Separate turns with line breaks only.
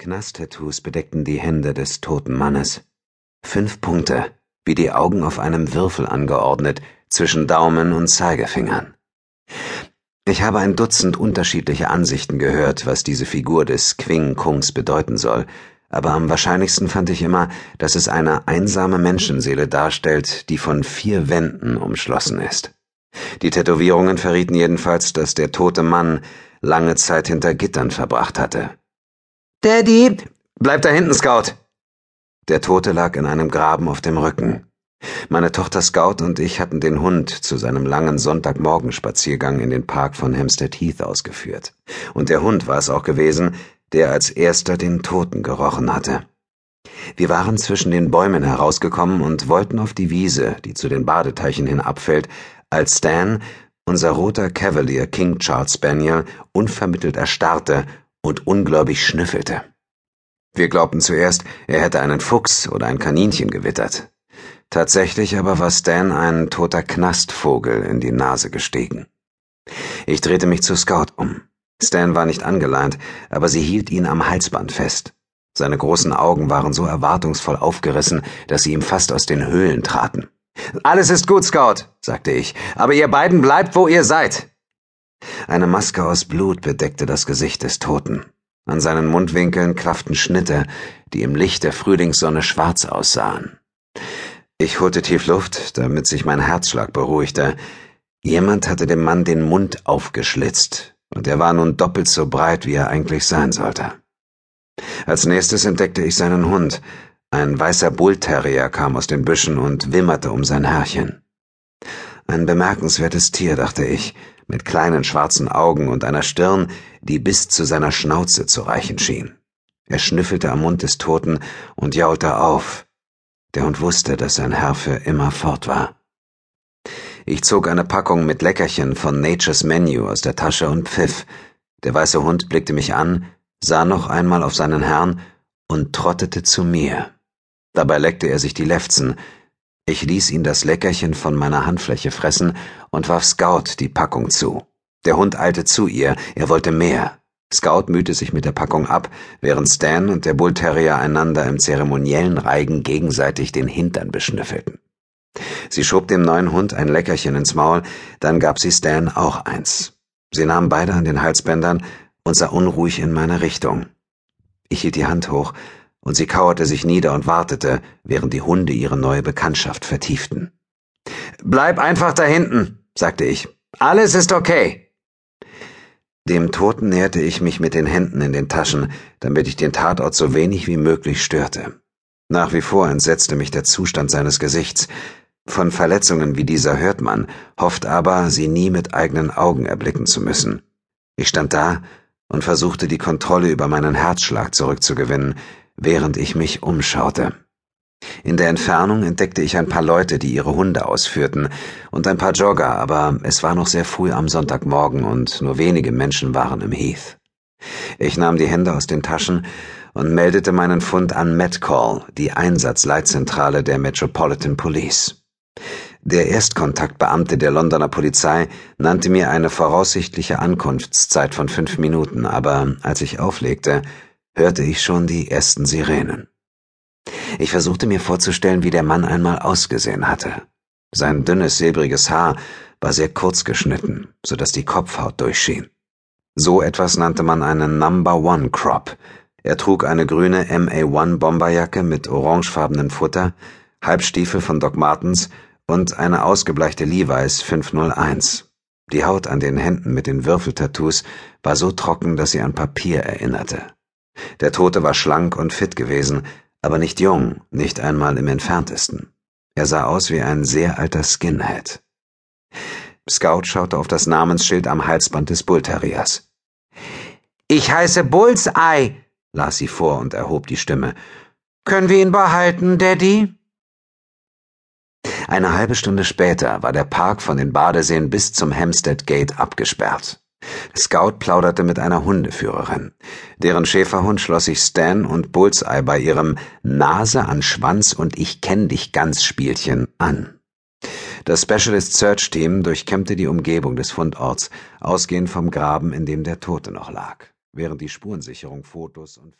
Knast-Tattoos bedeckten die Hände des toten Mannes. Fünf Punkte, wie die Augen auf einem Würfel angeordnet, zwischen Daumen und Zeigefingern. Ich habe ein Dutzend unterschiedliche Ansichten gehört, was diese Figur des Quing Kungs bedeuten soll, aber am wahrscheinlichsten fand ich immer, dass es eine einsame Menschenseele darstellt, die von vier Wänden umschlossen ist. Die Tätowierungen verrieten jedenfalls, dass der tote Mann lange Zeit hinter Gittern verbracht hatte.
Daddy, bleib da hinten, Scout.
Der Tote lag in einem Graben auf dem Rücken. Meine Tochter Scout und ich hatten den Hund zu seinem langen Sonntagmorgenspaziergang in den Park von Hampstead Heath ausgeführt. Und der Hund war es auch gewesen, der als erster den Toten gerochen hatte. Wir waren zwischen den Bäumen herausgekommen und wollten auf die Wiese, die zu den Badeteichen hin abfällt, als Stan, unser roter Cavalier King Charles Spaniel, unvermittelt erstarrte und ungläubig schnüffelte. Wir glaubten zuerst, er hätte einen Fuchs oder ein Kaninchen gewittert. Tatsächlich aber war Stan ein toter Knastvogel in die Nase gestiegen. Ich drehte mich zu Scout um. Stan war nicht angeleint, aber sie hielt ihn am Halsband fest. Seine großen Augen waren so erwartungsvoll aufgerissen, dass sie ihm fast aus den Höhlen traten.
Alles ist gut, Scout, sagte ich, aber ihr beiden bleibt, wo ihr seid.
Eine Maske aus Blut bedeckte das Gesicht des Toten. An seinen Mundwinkeln klafften Schnitte, die im Licht der Frühlingssonne schwarz aussahen. Ich holte tief Luft, damit sich mein Herzschlag beruhigte. Jemand hatte dem Mann den Mund aufgeschlitzt, und er war nun doppelt so breit, wie er eigentlich sein sollte. Als nächstes entdeckte ich seinen Hund. Ein weißer Bullterrier kam aus den Büschen und wimmerte um sein Herrchen. Ein bemerkenswertes Tier, dachte ich, mit kleinen schwarzen Augen und einer Stirn, die bis zu seiner Schnauze zu reichen schien. Er schnüffelte am Mund des Toten und jaulte auf. Der Hund wusste, dass sein Herr für immer fort war. Ich zog eine Packung mit Leckerchen von Nature's Menu aus der Tasche und pfiff. Der weiße Hund blickte mich an, sah noch einmal auf seinen Herrn und trottete zu mir. Dabei leckte er sich die Lefzen, ich ließ ihn das Leckerchen von meiner Handfläche fressen und warf Scout die Packung zu. Der Hund eilte zu ihr, er wollte mehr. Scout mühte sich mit der Packung ab, während Stan und der Bullterrier einander im zeremoniellen Reigen gegenseitig den Hintern beschnüffelten. Sie schob dem neuen Hund ein Leckerchen ins Maul, dann gab sie Stan auch eins. Sie nahmen beide an den Halsbändern und sah unruhig in meine Richtung. Ich hielt die Hand hoch, und sie kauerte sich nieder und wartete, während die Hunde ihre neue Bekanntschaft vertieften.
Bleib einfach da hinten, sagte ich. Alles ist okay.
Dem Toten näherte ich mich mit den Händen in den Taschen, damit ich den Tatort so wenig wie möglich störte. Nach wie vor entsetzte mich der Zustand seines Gesichts. Von Verletzungen wie dieser hört man, hofft aber, sie nie mit eigenen Augen erblicken zu müssen. Ich stand da und versuchte die Kontrolle über meinen Herzschlag zurückzugewinnen, während ich mich umschaute. In der Entfernung entdeckte ich ein paar Leute, die ihre Hunde ausführten, und ein paar Jogger, aber es war noch sehr früh am Sonntagmorgen und nur wenige Menschen waren im Heath. Ich nahm die Hände aus den Taschen und meldete meinen Fund an Metcall, die Einsatzleitzentrale der Metropolitan Police. Der Erstkontaktbeamte der Londoner Polizei nannte mir eine voraussichtliche Ankunftszeit von fünf Minuten, aber als ich auflegte, hörte ich schon die ersten Sirenen. Ich versuchte mir vorzustellen, wie der Mann einmal ausgesehen hatte. Sein dünnes, silbriges Haar war sehr kurz geschnitten, so dass die Kopfhaut durchschien. So etwas nannte man einen Number One Crop. Er trug eine grüne MA-1 Bomberjacke mit orangefarbenem Futter, Halbstiefel von Doc Martens und eine ausgebleichte Levi's 501. Die Haut an den Händen mit den Würfeltattoos war so trocken, dass sie an Papier erinnerte. Der Tote war schlank und fit gewesen, aber nicht jung, nicht einmal im entferntesten. Er sah aus wie ein sehr alter Skinhead. Scout schaute auf das Namensschild am Halsband des Bullterriers.
Ich heiße Bullseye, las sie vor und erhob die Stimme. Können wir ihn behalten, Daddy?
Eine halbe Stunde später war der Park von den Badeseen bis zum Hampstead Gate abgesperrt. Scout plauderte mit einer Hundeführerin. Deren Schäferhund schloss sich Stan und Bullseye bei ihrem Nase an Schwanz und Ich kenn dich ganz Spielchen an. Das Specialist Search Team durchkämmte die Umgebung des Fundorts, ausgehend vom Graben, in dem der Tote noch lag, während die Spurensicherung Fotos und